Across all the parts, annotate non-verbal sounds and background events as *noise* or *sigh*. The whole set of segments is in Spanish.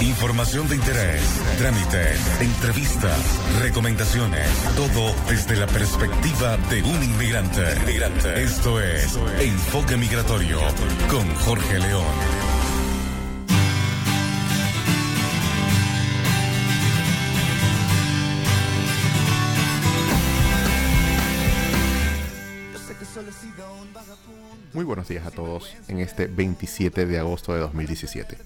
Información de interés, trámites, entrevistas, recomendaciones, todo desde la perspectiva de un inmigrante. Esto es Enfoque Migratorio con Jorge León. Muy buenos días a todos en este 27 de agosto de 2017.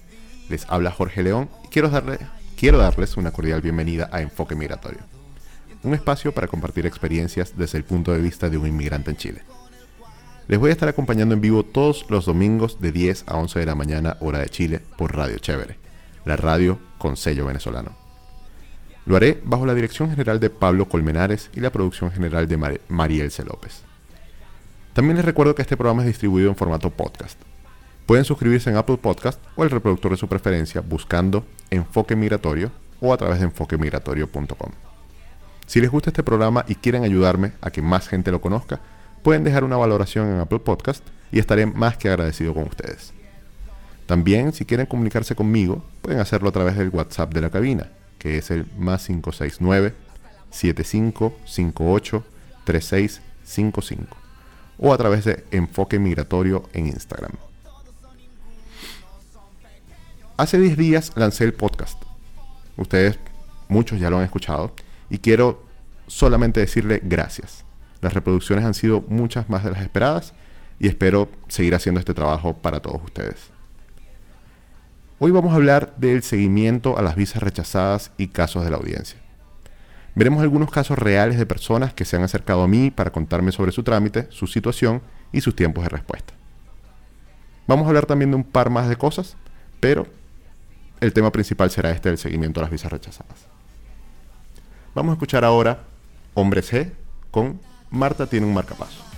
Les habla Jorge León y quiero, darle, quiero darles una cordial bienvenida a Enfoque Migratorio, un espacio para compartir experiencias desde el punto de vista de un inmigrante en Chile. Les voy a estar acompañando en vivo todos los domingos de 10 a 11 de la mañana hora de Chile por Radio Chévere, la radio con sello venezolano. Lo haré bajo la dirección general de Pablo Colmenares y la producción general de Marielce López. También les recuerdo que este programa es distribuido en formato podcast. Pueden suscribirse en Apple Podcast o el reproductor de su preferencia buscando Enfoque Migratorio o a través de enfoquemigratorio.com. Si les gusta este programa y quieren ayudarme a que más gente lo conozca, pueden dejar una valoración en Apple Podcast y estaré más que agradecido con ustedes. También, si quieren comunicarse conmigo, pueden hacerlo a través del WhatsApp de la cabina, que es el más 569 7558 3655 o a través de Enfoque Migratorio en Instagram. Hace 10 días lancé el podcast. Ustedes, muchos ya lo han escuchado, y quiero solamente decirle gracias. Las reproducciones han sido muchas más de las esperadas y espero seguir haciendo este trabajo para todos ustedes. Hoy vamos a hablar del seguimiento a las visas rechazadas y casos de la audiencia. Veremos algunos casos reales de personas que se han acercado a mí para contarme sobre su trámite, su situación y sus tiempos de respuesta. Vamos a hablar también de un par más de cosas, pero el tema principal será este del seguimiento a las visas rechazadas. Vamos a escuchar ahora Hombres G con Marta tiene un marcapaso.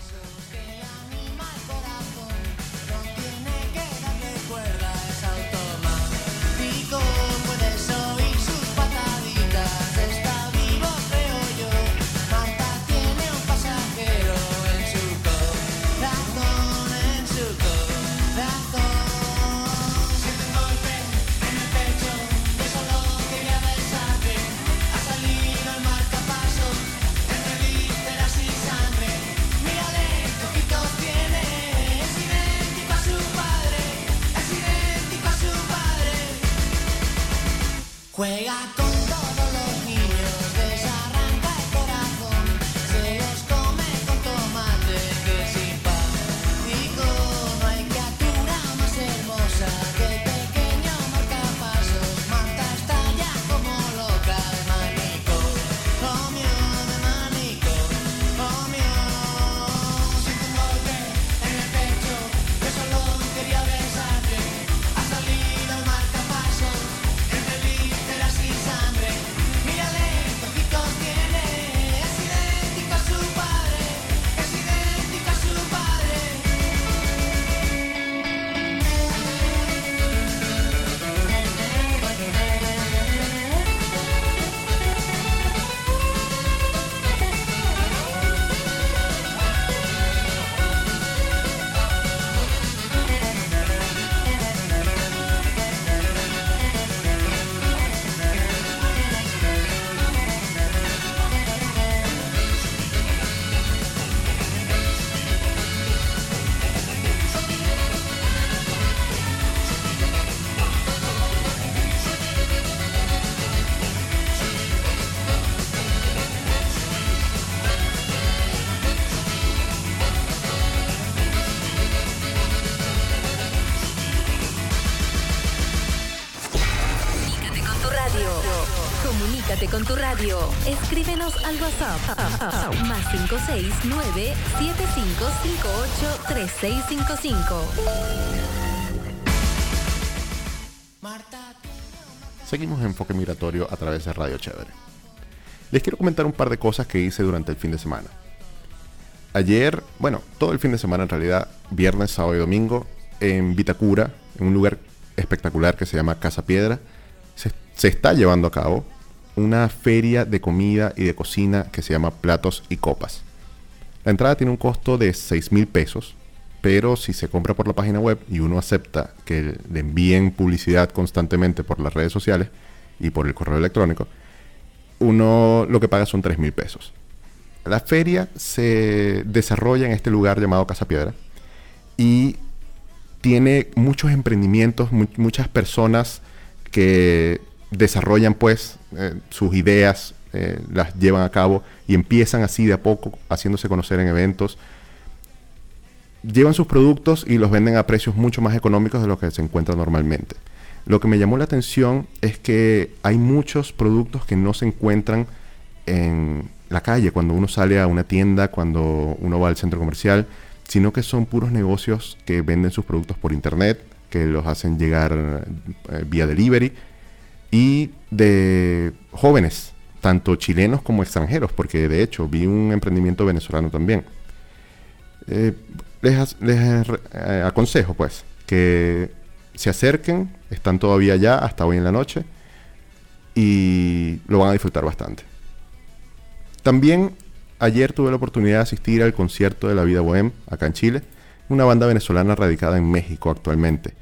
WhatsApp. Más 569 7558 3655. Seguimos en Enfoque Migratorio a través de Radio Chévere. Les quiero comentar un par de cosas que hice durante el fin de semana. Ayer, bueno, todo el fin de semana en realidad, viernes, sábado y domingo, en Vitacura, en un lugar espectacular que se llama Casa Piedra, se está llevando a cabo una feria de comida y de cocina que se llama Platos y Copas. La entrada tiene un costo de 6 mil pesos pero si se compra por la página web y uno acepta que le envíen publicidad constantemente por las redes sociales y por el correo electrónico, uno lo que paga son 3 mil pesos. La feria se desarrolla en este lugar llamado Casa Piedra y tiene muchos emprendimientos, muchas personas que desarrollan pues eh, sus ideas, eh, las llevan a cabo y empiezan así de a poco haciéndose conocer en eventos. Llevan sus productos y los venden a precios mucho más económicos de lo que se encuentra normalmente. Lo que me llamó la atención es que hay muchos productos que no se encuentran en la calle, cuando uno sale a una tienda, cuando uno va al centro comercial, sino que son puros negocios que venden sus productos por internet, que los hacen llegar eh, vía delivery, y de jóvenes, tanto chilenos como extranjeros, porque de hecho vi un emprendimiento venezolano también. Eh, les, eh, aconsejo pues que se acerquen, están todavía allá hasta hoy en la noche y lo van a disfrutar bastante. También ayer tuve la oportunidad de asistir al concierto de la vida bohem acá en Chile, una banda venezolana radicada en México actualmente.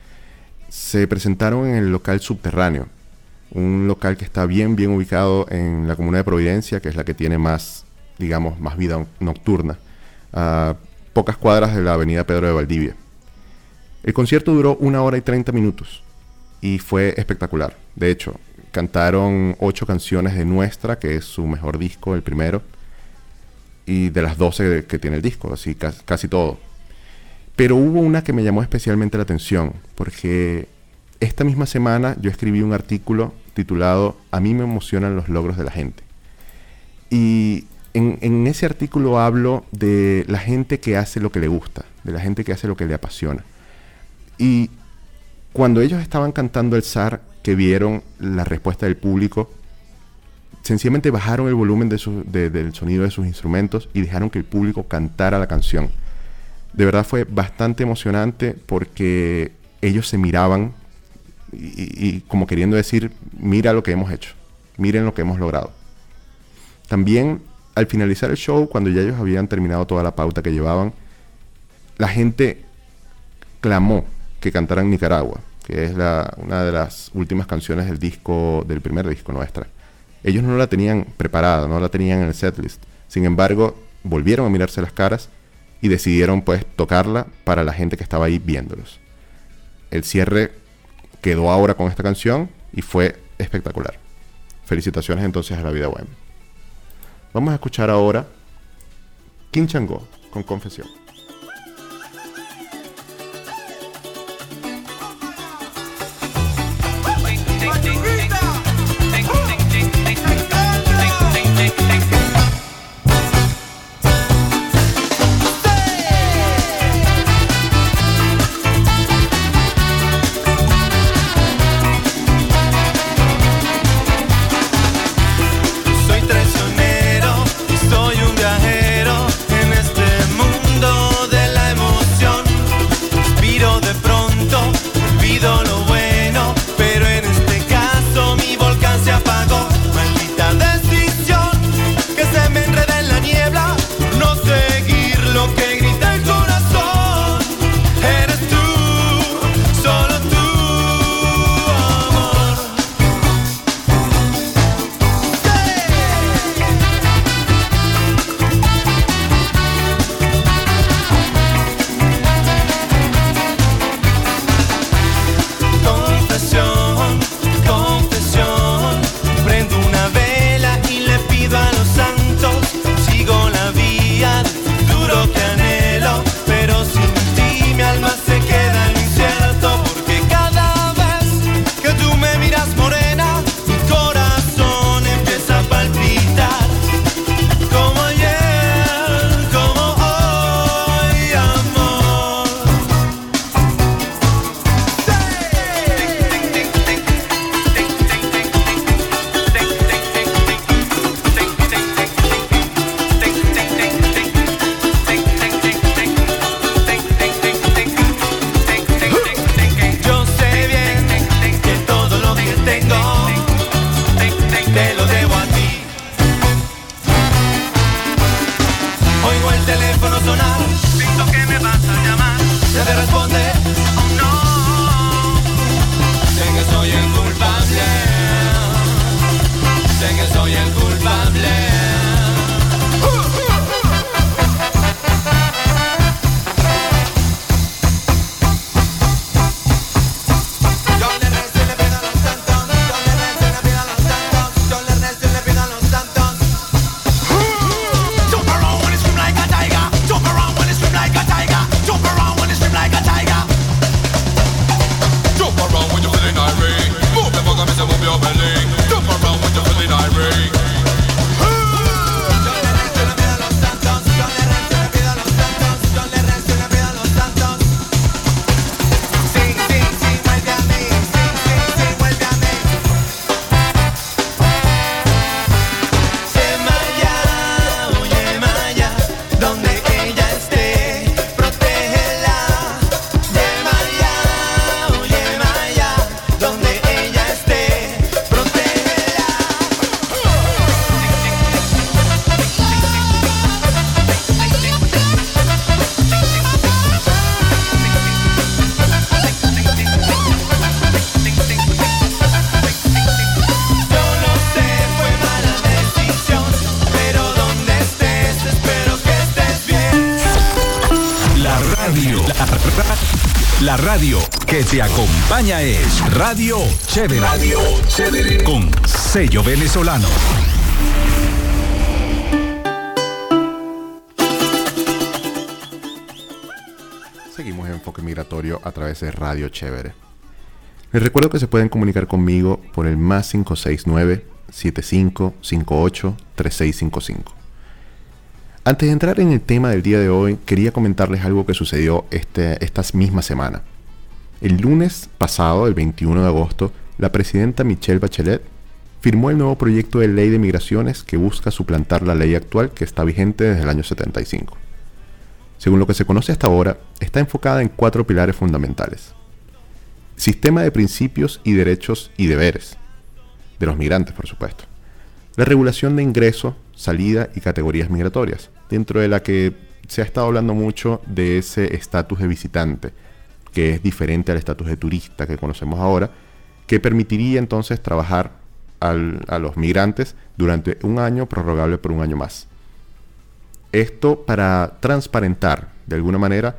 Se presentaron en el local subterráneo, un local que está bien, bien ubicado en la comuna de Providencia, que es la que tiene más, digamos, más vida nocturna, a pocas cuadras de la avenida Pedro de Valdivia. El concierto duró una hora y 30 minutos y fue espectacular. De hecho, cantaron ocho canciones de Nuestra, que es su mejor disco, el primero, y de las 12 que tiene el disco, así casi todo. Pero hubo una que me llamó especialmente la atención, porque esta misma semana yo escribí un artículo titulado A mí me emocionan los logros de la gente. Y en, ese artículo hablo de la gente que hace lo que le gusta, de la gente que hace lo que le apasiona. Y cuando ellos estaban cantando el zar, que vieron la respuesta del público, sencillamente bajaron el volumen del sonido de sus instrumentos y dejaron que el público cantara la canción. De verdad fue bastante emocionante porque ellos se miraban y, como queriendo decir, mira lo que hemos hecho, miren lo que hemos logrado. También al finalizar el show, cuando ya ellos habían terminado toda la pauta que llevaban, la gente clamó que cantaran Nicaragua, que es una de las últimas canciones del disco, del primer disco nuestra. Ellos no la tenían preparada, no la tenían en el setlist. Sin embargo, volvieron a mirarse las caras y decidieron pues tocarla para la gente que estaba ahí viéndolos. El cierre quedó ahora con esta canción y fue espectacular. Felicitaciones entonces a la vida web. Vamos a escuchar ahora King Chango con Confesión. Te acompaña es Radio Chévere. Radio Chévere. Con sello venezolano. Seguimos en Enfoque Migratorio a través de Radio Chévere. Les recuerdo que se pueden comunicar conmigo por el más 569 7558 3655. Antes de entrar en el tema del día de hoy, quería comentarles algo que sucedió este, esta misma semana. El lunes pasado, el 21 de agosto, la presidenta Michelle Bachelet firmó el nuevo proyecto de ley de migraciones que busca suplantar la ley actual que está vigente desde el año 75. Según lo que se conoce hasta ahora, está enfocada en cuatro pilares fundamentales. Sistema de principios y derechos y deberes, de los migrantes por supuesto. La regulación de ingreso, salida y categorías migratorias, dentro de la que se ha estado hablando mucho de ese estatus de visitante, que es diferente al estatus de turista que conocemos ahora, que permitiría entonces trabajar a los migrantes durante un año prorrogable por un año más. Esto para transparentar de alguna manera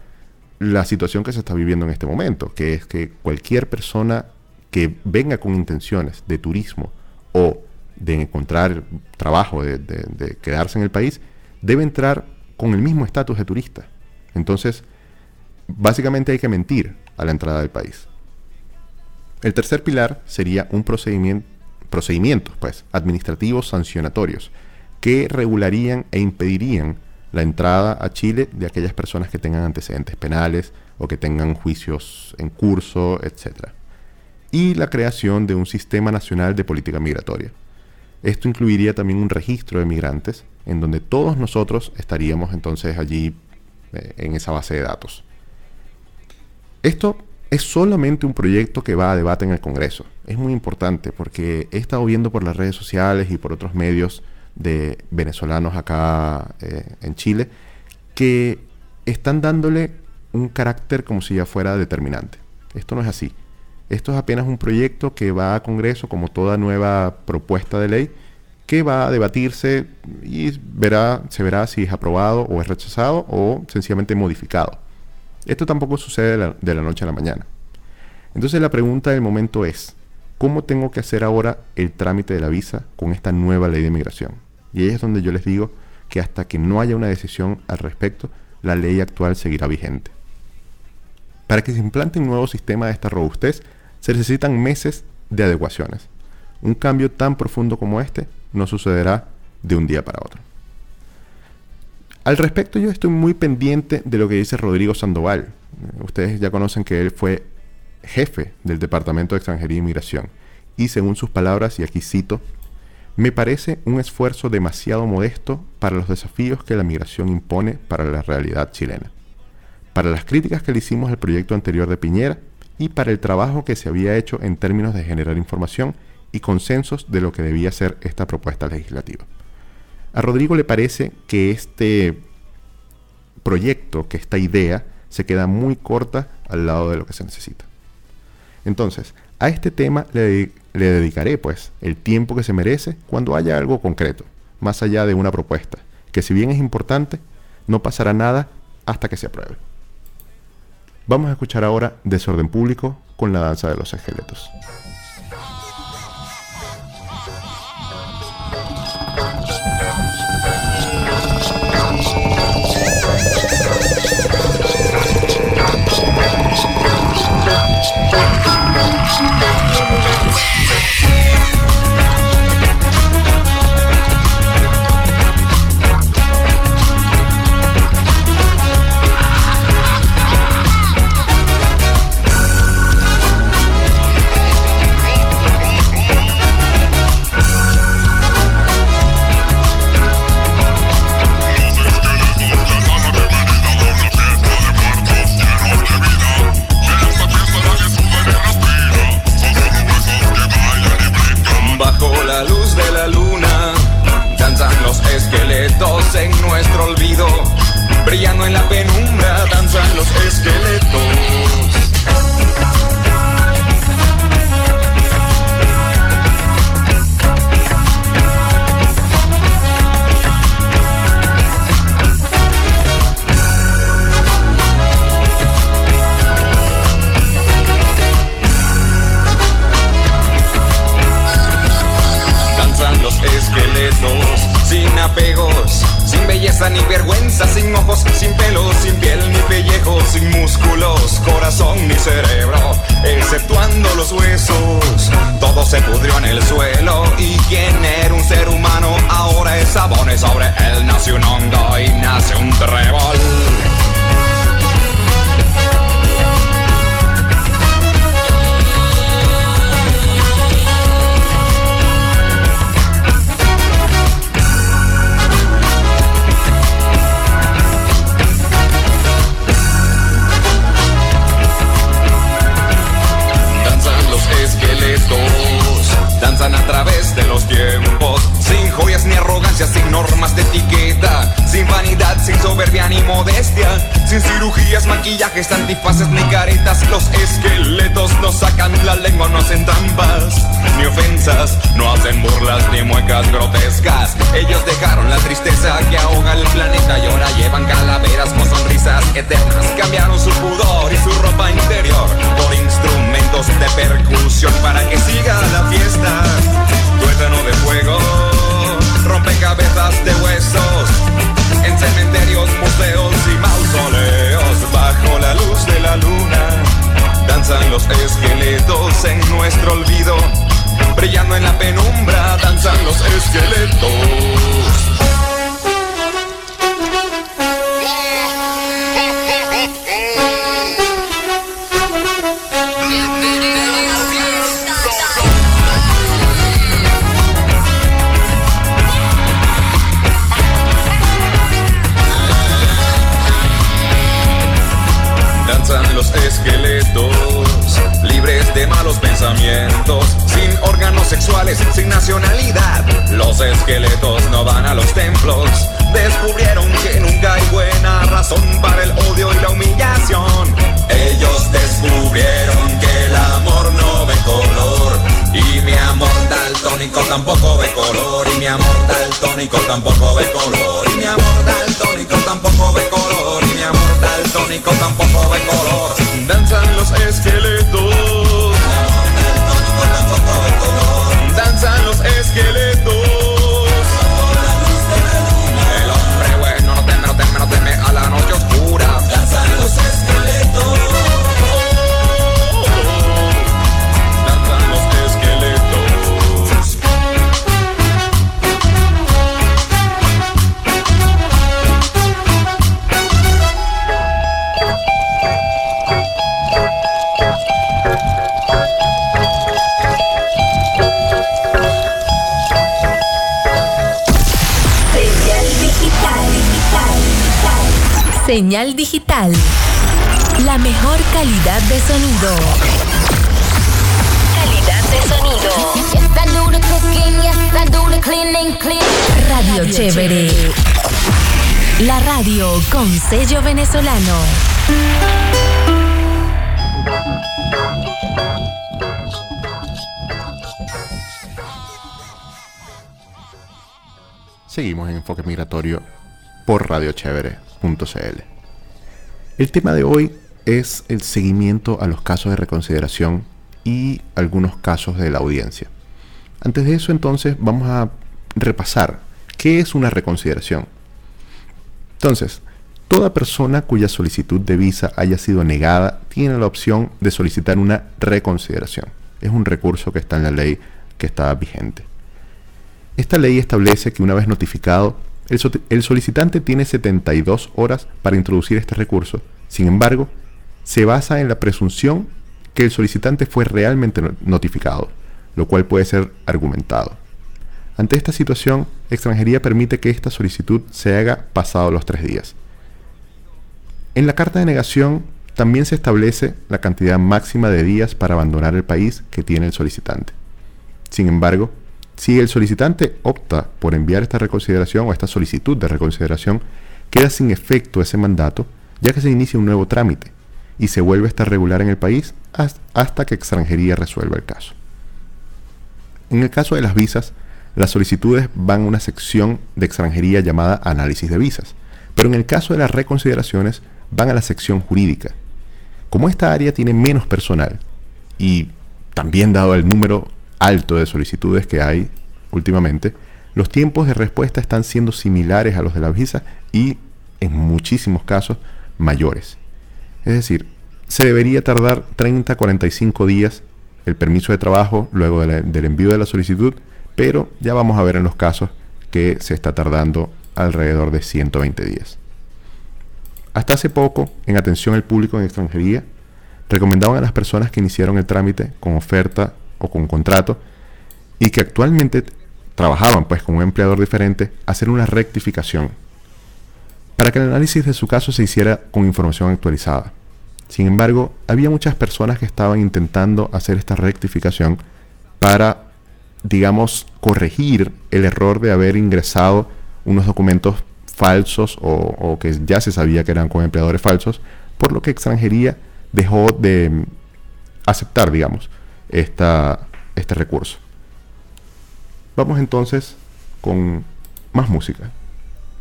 la situación que se está viviendo en este momento, que es que cualquier persona que venga con intenciones de turismo o de encontrar trabajo, de, quedarse en el país, debe entrar con el mismo estatus de turista. Entonces, básicamente hay que mentir a la entrada del país. El tercer pilar sería un procedimiento, procedimientos pues, administrativos sancionatorios que regularían e impedirían la entrada a Chile de aquellas personas que tengan antecedentes penales o que tengan juicios en curso, etc. Y la creación de un sistema nacional de política migratoria esto incluiría también un registro de migrantes en donde todos nosotros estaríamos entonces allí eh, en esa base de datos. Esto es solamente un proyecto que va a debate en el Congreso. Es muy importante porque he estado viendo por las redes sociales y por otros medios de venezolanos acá eh, en Chile que están dándole un carácter como si ya fuera determinante. Esto no es así. Esto es apenas un proyecto que va a Congreso como toda nueva propuesta de ley que va a debatirse y verá, se verá si es aprobado o es rechazado o sencillamente modificado. Esto tampoco sucede de la, noche a la mañana. Entonces la pregunta del momento es, ¿cómo tengo que hacer ahora el trámite de la visa con esta nueva ley de migración? Y ahí es donde yo les digo que hasta que no haya una decisión al respecto, la ley actual seguirá vigente. Para que se implante un nuevo sistema de esta robustez, se necesitan meses de adecuaciones. Un cambio tan profundo como este no sucederá de un día para otro. Al respecto yo estoy muy pendiente de lo que dice Rodrigo Sandoval. Ustedes ya conocen que él fue jefe del Departamento de Extranjería e Inmigración. Y según sus palabras, y aquí cito, me parece un esfuerzo demasiado modesto para los desafíos que la migración impone para la realidad chilena. Para las críticas que le hicimos al proyecto anterior de Piñera, y para el trabajo que se había hecho en términos de generar información y consensos de lo que debía ser esta propuesta legislativa. A Rodrigo le parece que este proyecto, que esta idea, se queda muy corta al lado de lo que se necesita. Entonces, a este tema le, dedicaré pues el tiempo que se merece cuando haya algo concreto, más allá de una propuesta, que si bien es importante, no pasará nada hasta que se apruebe. Vamos a escuchar ahora Desorden Público con la danza de los esqueletos. *laughs* En la penumbra danzan los esqueletos. sin apegos, sin belleza ni vergüenza, sin ojos, sin hongo y nace un trébol. Ellos dejaron la tristeza que ahoga el planeta y ahora llevan calaveras con sonrisas eternas. Cambiaron su pudor y su ropa interior por instrumentos de percusión para que siga la fiesta. Tuétano de fuego, rompecabezas de huesos, en cementerios, museos y mausoleos, bajo la luz de la luna, danzan los esqueletos en nuestro olvido, brillando en la penumbra, danzan los esqueletos. Sin nacionalidad. Los esqueletos no van a los templos, descubrieron que nunca hay buena razón para el odio y la humillación. Ellos descubrieron que el amor no ve color, y mi amor daltónico tampoco ve color, y mi amor daltónico tampoco ve color, y mi amor daltónico tampoco ve color, y mi amor daltónico tampoco ve color. Danzan los esqueletos. Danzan los esqueletos. Señal digital. La mejor calidad de sonido. Calidad de sonido. Radio Chévere. La radio con sello venezolano. Seguimos en Enfoque Migratorio por radiochevere.cl. El tema de hoy es el seguimiento a los casos de reconsideración y algunos casos de la audiencia. Antes de eso, entonces, vamos a repasar qué es una reconsideración. Entonces, toda persona cuya solicitud de visa haya sido negada tiene la opción de solicitar una reconsideración. Es un recurso que está en la ley que está vigente. Esta ley establece que una vez notificado, el, so- el solicitante tiene 72 horas para introducir este recurso. Sin embargo, se basa en la presunción que el solicitante fue realmente no- notificado, lo cual puede ser argumentado. Ante esta situación, extranjería permite que esta solicitud se haga pasado los tres días. En la carta de negación también se establece la cantidad máxima de días para abandonar el país que tiene el solicitante. Sin embargo, si el solicitante opta por enviar esta reconsideración o esta solicitud de reconsideración, queda sin efecto ese mandato, ya que se inicia un nuevo trámite y se vuelve a estar regular en el país has- hasta que extranjería resuelva el caso. En el caso de las visas, las solicitudes van a una sección de extranjería llamada análisis de visas, pero en el caso de las reconsideraciones van a la sección jurídica. Como esta área tiene menos personal y también dado el número alto de solicitudes que hay últimamente, los tiempos de respuesta están siendo similares a los de la visa y en muchísimos casos mayores. Es decir, se debería tardar 30 a 45 días el permiso de trabajo luego del envío de la solicitud, pero ya vamos a ver en los casos que se está tardando alrededor de 120 días. Hasta hace poco, en atención al público en extranjería, recomendaban a las personas que iniciaron el trámite con oferta o con contrato y que actualmente trabajaban pues con un empleador diferente, hacer una rectificación para que el análisis de su caso se hiciera con información actualizada. Sin embargo, había muchas personas que estaban intentando hacer esta rectificación para, digamos, corregir el error de haber ingresado unos documentos falsos o, que ya se sabía que eran con empleadores falsos, por lo que extranjería dejó de mm, aceptar, digamos, este recurso. Vamos entonces con más música,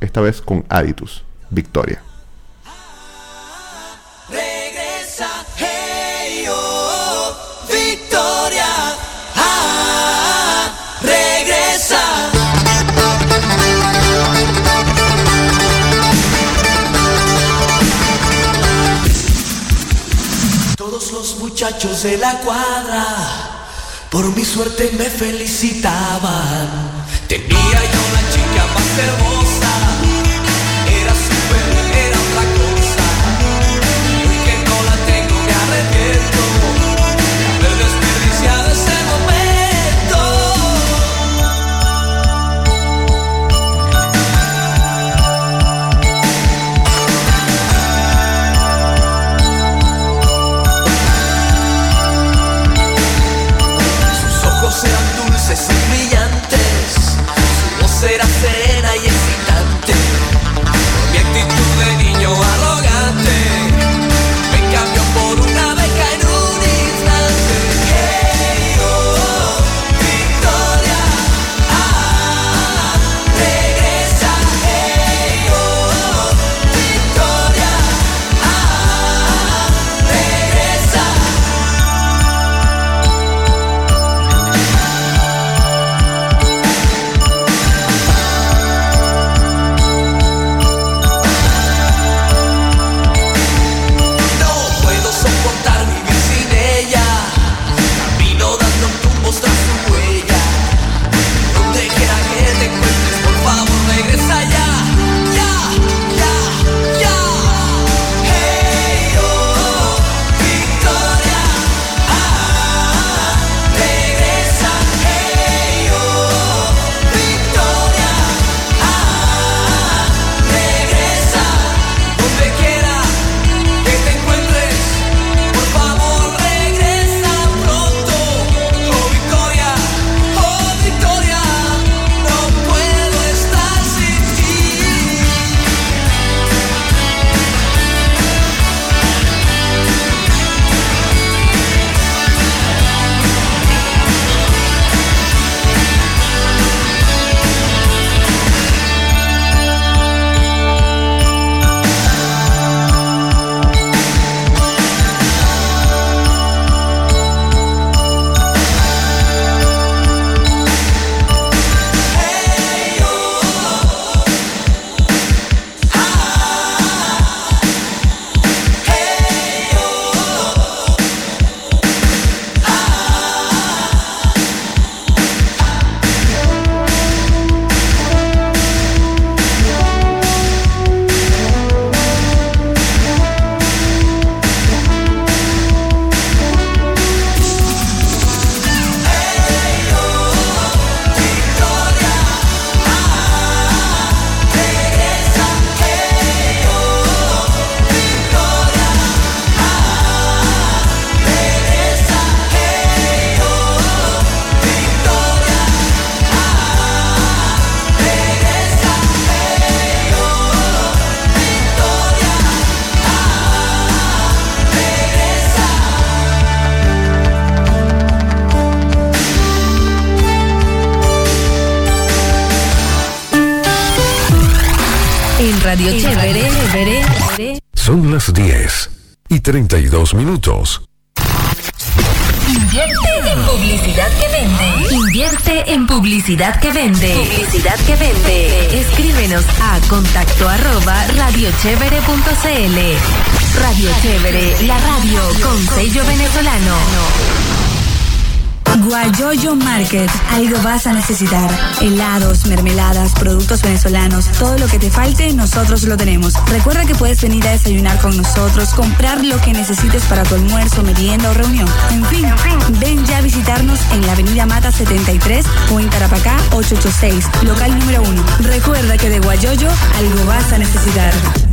esta vez con Aditus, Victoria. Muchachos de la cuadra por mi suerte me felicitaban. Tenía yo una chica más hermosa, Invierte en publicidad que vende. Invierte en publicidad Publicidad que vende. Publicidad que vende. Escríbenos a contacto arroba radiochevere.cl. Radio Chévere, la radio con sello venezolano. Guayoyo Market, algo vas a necesitar. Helados, mermeladas, productos venezolanos, todo lo que te falte, nosotros lo tenemos. Recuerda que puedes venir a desayunar con nosotros, comprar lo que necesites para tu almuerzo, merienda o reunión. En fin, ven ya a visitarnos en la Avenida Mata 73 o en Tarapacá 886, local número 1. Recuerda que de Guayoyo, algo vas a necesitar.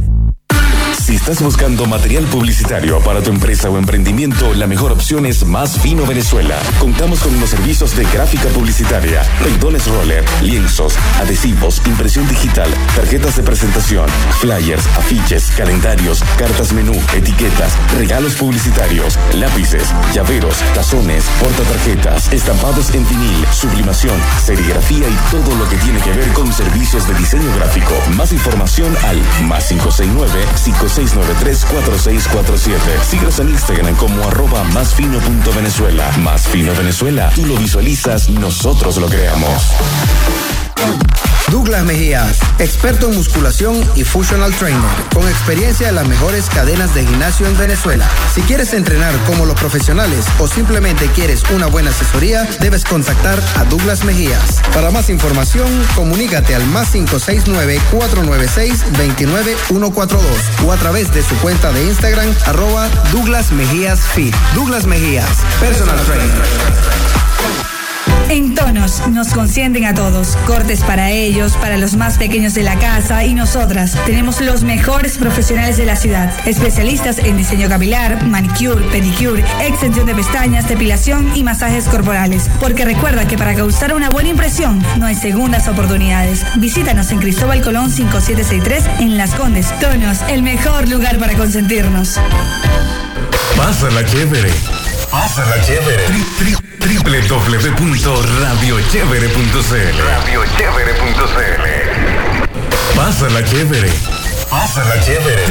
Si estás buscando material publicitario para tu empresa o emprendimiento, la mejor opción es Más Fino Venezuela. Contamos con los servicios de gráfica publicitaria, pendones roller, lienzos, adhesivos, impresión digital, tarjetas de presentación, flyers, afiches, calendarios, cartas menú, etiquetas, regalos publicitarios, lápices, llaveros, tazones, portatarjetas, estampados en vinil, sublimación, serigrafía y todo lo que tiene que ver con servicios de diseño gráfico. Más información al más 569 5693-4647. Síguenos en Instagram como arroba másfino.venezuela. Más Fino Venezuela. Tú lo visualizas, nosotros lo creamos. Douglas Mejías, experto en musculación y functional trainer, con experiencia en las mejores cadenas de gimnasio en Venezuela. Si quieres entrenar como los profesionales o simplemente quieres una buena asesoría, debes contactar a Douglas Mejías. Para más información, comunícate al más 569-496-29142 o a través de su cuenta de Instagram, arroba Douglas Mejías Fit. Douglas Mejías, personal trainer. En Tonos nos consienten a todos. Cortes para ellos, para los más pequeños de la casa y nosotras. Tenemos los mejores profesionales de la ciudad. Especialistas en diseño capilar, manicure, pedicure, extensión de pestañas, depilación y masajes corporales. Porque recuerda que para causar una buena impresión no hay segundas oportunidades. Visítanos en Cristóbal Colón 5763 en Las Condes. Tonos, el mejor lugar para consentirnos. Pásala chévere. Pásala chévere. www.radiochevere.cl Radiochevere.cl Pásala chévere. Pásala chévere.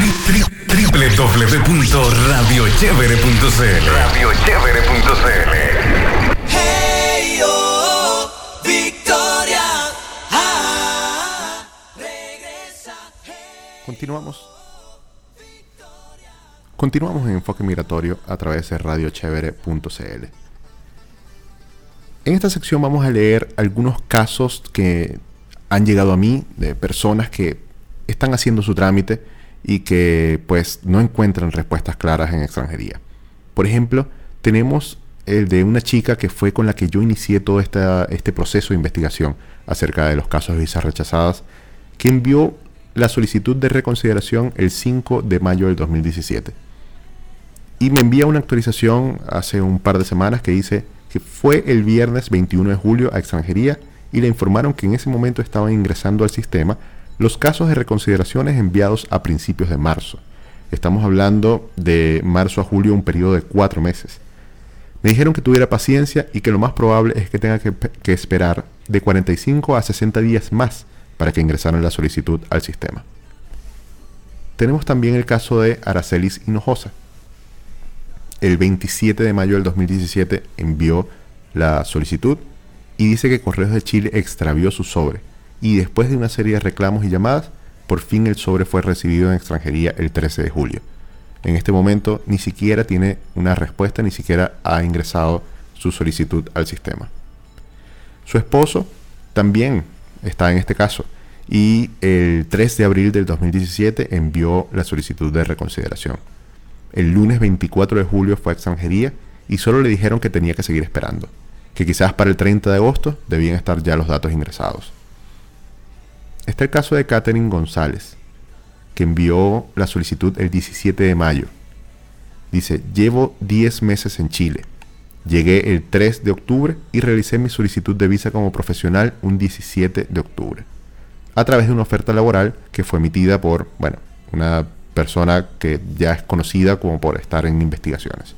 www.radiochevere.cl Radiochevere.cl Hey, Victoria. Ah, regresa. Continuamos. Continuamos en Enfoque Migratorio a través de radiochevere.cl. En esta sección vamos a leer algunos casos que han llegado a mí de personas que están haciendo su trámite y que pues no encuentran respuestas claras en extranjería. Por ejemplo, tenemos el de una chica que fue con la que yo inicié todo este proceso de investigación acerca de los casos de visas rechazadas, que envió la solicitud de reconsideración el 5 de mayo del 2017. Y me envía una actualización hace un par de semanas que dice fue el viernes 21 de julio a extranjería y le informaron que en ese momento estaban ingresando al sistema los casos de reconsideraciones enviados a principios de marzo. Estamos hablando de marzo a julio, un periodo de cuatro meses. Me dijeron que tuviera paciencia y que lo más probable es que tenga que, que esperar de 45 a 60 días más para que ingresaran la solicitud al sistema. Tenemos también el caso de Aracelis Hinojosa. El 27 de mayo del 2017 envió la solicitud y dice que Correos de Chile extravió su sobre. Y después de una serie de reclamos y llamadas, por fin el sobre fue recibido en extranjería el 13 de julio. En este momento ni siquiera tiene una respuesta, ni siquiera ha ingresado su solicitud al sistema. Su esposo también está en este caso y el 3 de abril del 2017 envió la solicitud de reconsideración. El lunes 24 de julio fue a extranjería y solo le dijeron que tenía que seguir esperando, que quizás para el 30 de agosto debían estar ya los datos ingresados. Está el caso de Catherine González, que envió la solicitud el 17 de mayo. Dice, llevo 10 meses en Chile. Llegué el 3 de octubre y realicé mi solicitud de visa como profesional un 17 de octubre, a través de una oferta laboral que fue emitida por, bueno, una persona que ya es conocida como por estar en investigaciones.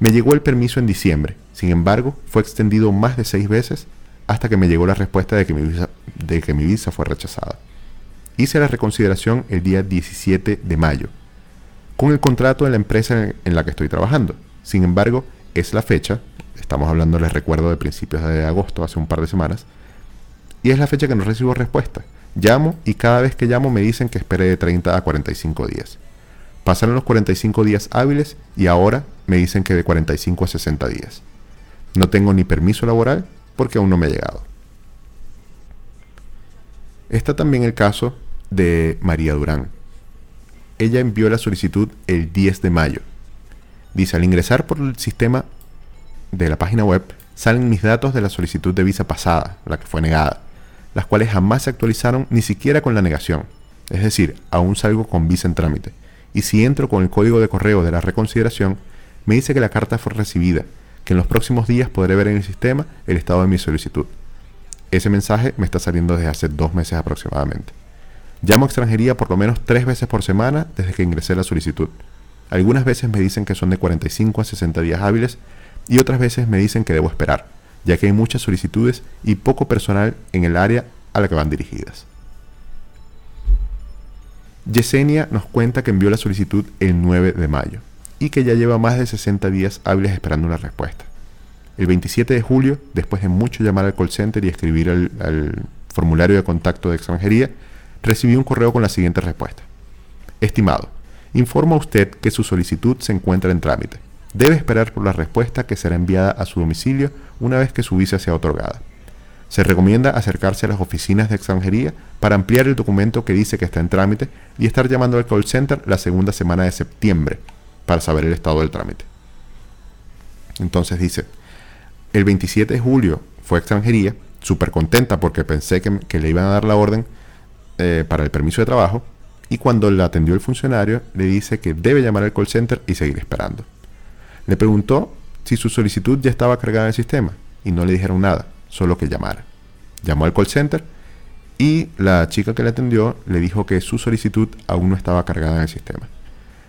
Me llegó el permiso en diciembre, sin embargo, fue extendido más de seis veces hasta que me llegó la respuesta de que mi visa, de que mi visa fue rechazada. Hice la reconsideración el día 17 de mayo, con el contrato de la empresa en la que estoy trabajando. Sin embargo, es la fecha, Estamos hablando, les recuerdo, de principios de agosto, hace un par de semanas. Y es la fecha que no recibo respuesta. Llamo y cada vez que llamo me dicen que espere de 30 a 45 días. Pasaron los 45 días hábiles y ahora me dicen que de 45 a 60 días. No tengo ni permiso laboral porque aún no me ha llegado. Está también el caso de María Durán. Ella envió la solicitud el 10 de mayo. Dice, al ingresar por el sistema de la página web, salen mis datos de la solicitud de visa pasada, la que fue negada, las cuales jamás se actualizaron ni siquiera con la negación. Es decir, aún salgo con visa en trámite. Y si entro con el código de correo de la reconsideración, me dice que la carta fue recibida, que en los próximos días podré ver en el sistema el estado de mi solicitud. Ese mensaje me está saliendo desde hace dos meses aproximadamente. Llamo a extranjería por lo menos tres veces por semana desde que ingresé la solicitud. Algunas veces me dicen que son de 45 a 60 días hábiles y otras veces me dicen que debo esperar, ya que hay muchas solicitudes y poco personal en el área a la que van dirigidas. Yesenia nos cuenta que envió la solicitud el 9 de mayo y que ya lleva más de 60 días hábiles esperando una respuesta. El 27 de julio, después de mucho llamar al call center y escribir al, formulario de contacto de extranjería, recibí un correo con la siguiente respuesta. Estimado, informa usted que su solicitud se encuentra en trámite. Debe esperar por la respuesta que será enviada a su domicilio una vez que su visa sea otorgada. Se recomienda acercarse a las oficinas de extranjería para ampliar el documento que dice que está en trámite y estar llamando al call center la segunda semana de septiembre para saber el estado del trámite. Entonces dice, el 27 de julio fue extranjería, súper contenta porque pensé que, le iban a dar la orden eh, para el permiso de trabajo y cuando le atendió el funcionario le dice que debe llamar al call center y seguir esperando. Le preguntó si su solicitud ya estaba cargada en el sistema y no le dijeron nada, solo que llamara. Llamó al call center y la chica que le atendió le dijo que su solicitud aún no estaba cargada en el sistema.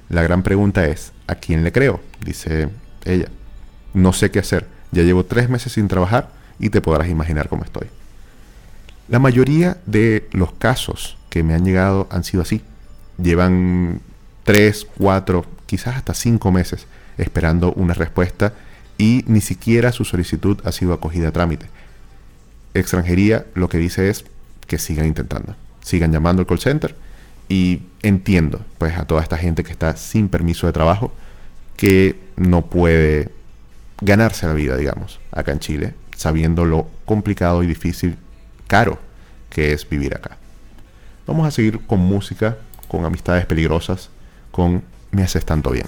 La gran pregunta es, ¿a quién le creo? Dice ella. No sé qué hacer. Ya llevo tres meses sin trabajar y te podrás imaginar cómo estoy. La mayoría de los casos que me han llegado han sido así. Llevan tres, cuatro, quizás hasta cinco meses esperando una respuesta y ni siquiera su solicitud ha sido acogida a trámite. Extranjería lo que dice es que sigan intentando, sigan llamando al call center y entiendo pues a toda esta gente que está sin permiso de trabajo que no puede ganarse la vida, digamos, acá en Chile, sabiendo lo complicado y difícil, caro que es vivir acá. Vamos a seguir con música, con amistades peligrosas, con Me haces tanto bien.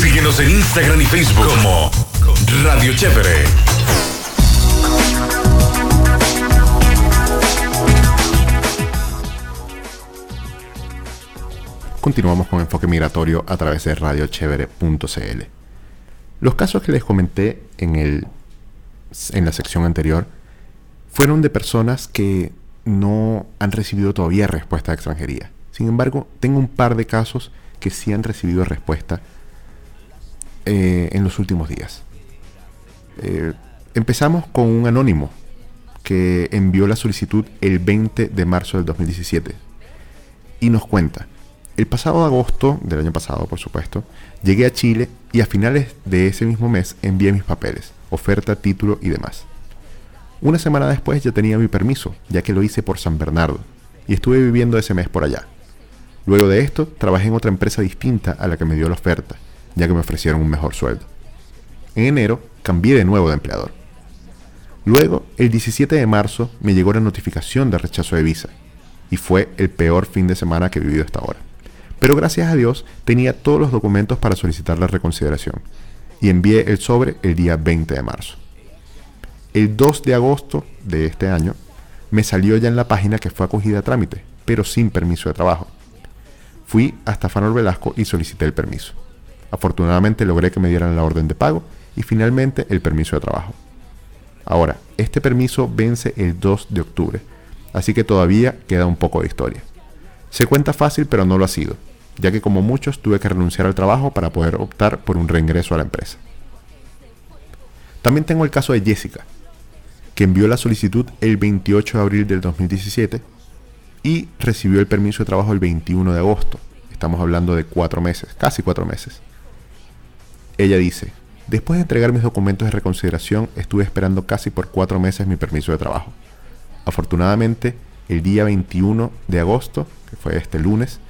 Síguenos en Instagram, y Facebook como Radio Chévere. Continuamos con Enfoque Migratorio a través de radiochevere.cl. Los casos que les comenté en, el, en la sección anterior fueron de personas que no han recibido todavía respuesta de extranjería. Sin embargo, tengo un par de casos que sí han recibido respuesta eh, en los últimos días. Eh, empezamos con un anónimo que envió la solicitud el 20 de marzo del 2017 y nos cuenta, el pasado agosto del año pasado, por supuesto, llegué a Chile y a finales de ese mismo mes envié mis papeles, oferta, título y demás. Una semana después ya tenía mi permiso, ya que lo hice por San Bernardo, y estuve viviendo ese mes por allá. Luego de esto, trabajé en otra empresa distinta a la que me dio la oferta, ya que me ofrecieron un mejor sueldo. En enero, cambié de nuevo de empleador. Luego, el 17 de marzo, me llegó la notificación de rechazo de visa, y fue el peor fin de semana que he vivido hasta ahora. Pero gracias a Dios tenía todos los documentos para solicitar la reconsideración, y envié el sobre el día 20 de marzo. El 2 de agosto de este año, me salió ya en la página que fue acogida a trámite, pero sin permiso de trabajo. Fui hasta Fanor Velasco y solicité el permiso. Afortunadamente logré que me dieran la orden de pago y finalmente el permiso de trabajo. Ahora, este permiso vence el 2 de octubre, así que todavía queda un poco de historia. Se cuenta fácil, pero no lo ha sido, ya que como muchos tuve que renunciar al trabajo para poder optar por un reingreso a la empresa. También tengo el caso de Jessica, que envió la solicitud el 28 de abril del 2017 y recibió el permiso de trabajo el 21 de agosto. Estamos hablando de cuatro meses, casi cuatro meses. Ella dice, después de entregar mis documentos de reconsideración, estuve esperando casi por cuatro meses mi permiso de trabajo. Afortunadamente, el día 21 de agosto, que fue este lunes,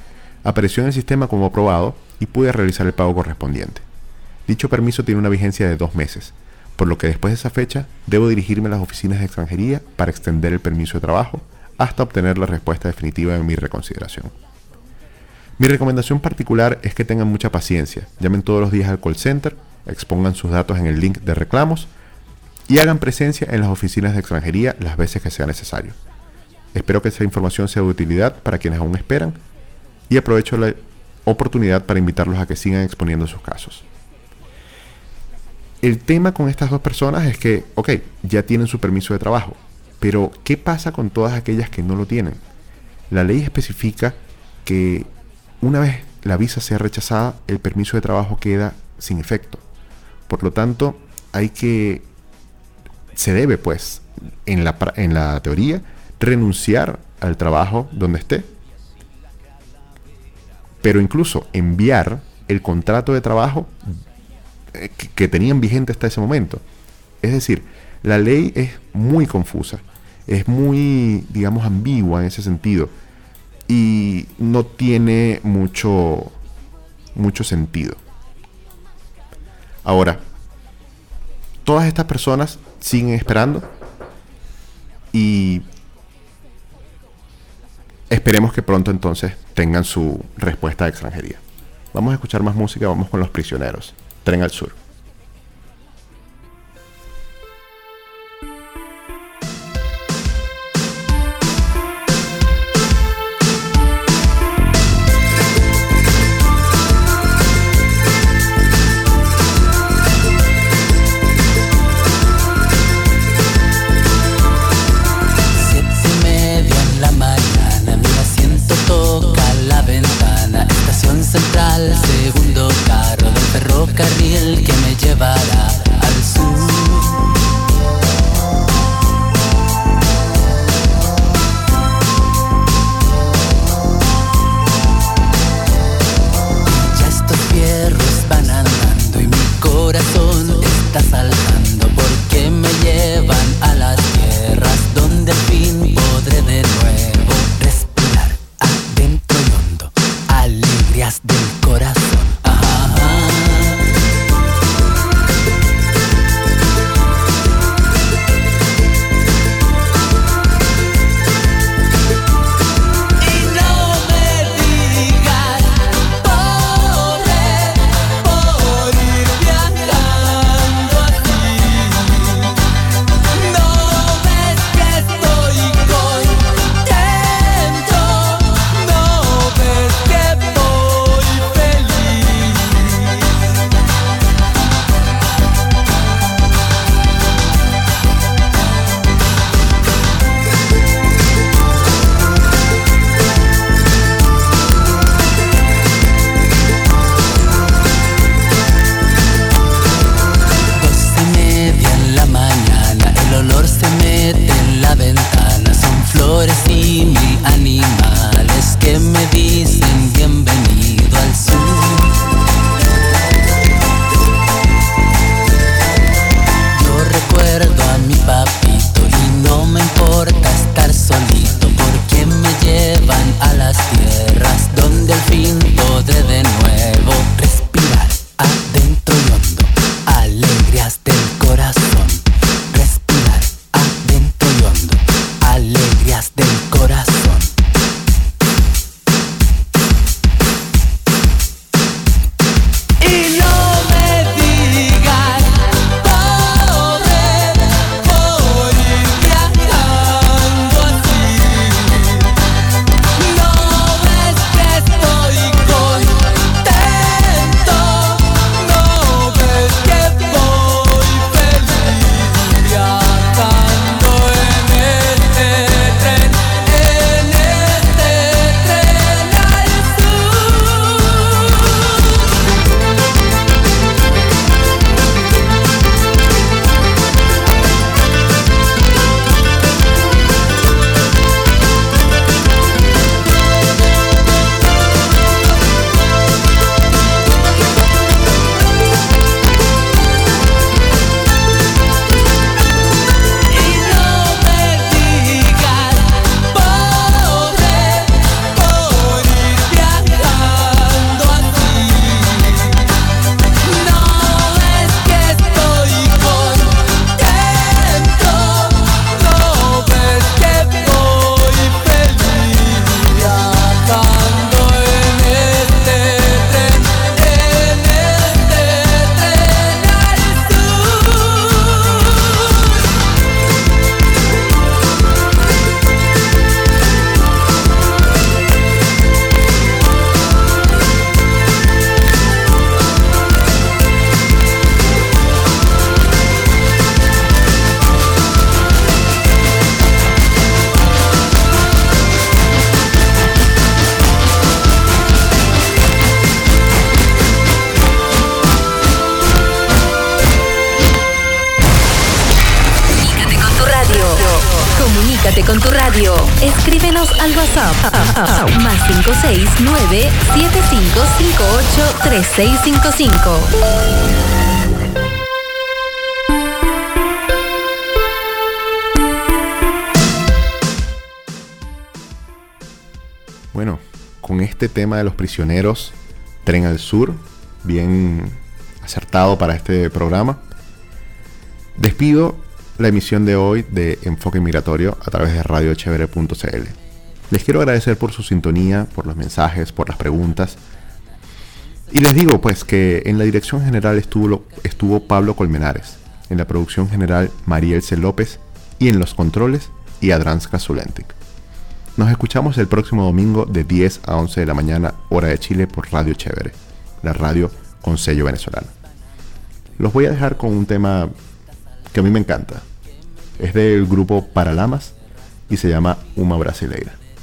apareció en el sistema como aprobado y pude realizar el pago correspondiente. Dicho permiso tiene una vigencia de dos meses, por lo que después de esa fecha debo dirigirme a las oficinas de extranjería para extender el permiso de trabajo hasta obtener la respuesta definitiva de mi reconsideración. Mi recomendación particular es que tengan mucha paciencia, llamen todos los días al call center, expongan sus datos en el link de reclamos y hagan presencia en las oficinas de extranjería las veces que sea necesario. Espero que esta información sea de utilidad para quienes aún esperan y aprovecho la oportunidad para invitarlos a que sigan exponiendo sus casos. El tema con estas dos personas es que, ok, ya tienen su permiso de trabajo, pero ¿qué pasa con todas aquellas que no lo tienen? La ley especifica que una vez la visa sea rechazada, el permiso de trabajo queda sin efecto. Por lo tanto, hay que, se debe pues, en la, en la teoría, renunciar al trabajo donde esté. Pero incluso enviar el contrato de trabajo que tenían vigente hasta ese momento. Es decir, La ley es muy confusa, es muy, digamos, ambigua en ese sentido y no tiene mucho, mucho sentido. Ahora, todas estas personas siguen esperando y esperemos que pronto entonces tengan su respuesta de extranjería. Vamos a escuchar más música, vamos con los prisioneros. Tren al sur. Escríbenos al WhatsApp. Más 569-7558-3655. Bueno, con este tema de los prisioneros, Tren al Sur, bien acertado para este programa, despido la emisión de hoy de Enfoque Migratorio a través de radiochevere.cl. Les quiero agradecer por su sintonía, por los mensajes, por las preguntas. Y les digo pues que en la dirección general estuvo, Pablo Colmenares, en la producción general Mariel C. López y en los controles Iadrans Zulentic. Nos escuchamos el próximo domingo de 10 a 11 de la mañana, hora de Chile, por Radio Chévere, la radio con sello venezolano. Los voy a dejar con un tema que a mí me encanta. Es del grupo Paralamas y se llama Uma Brasileira.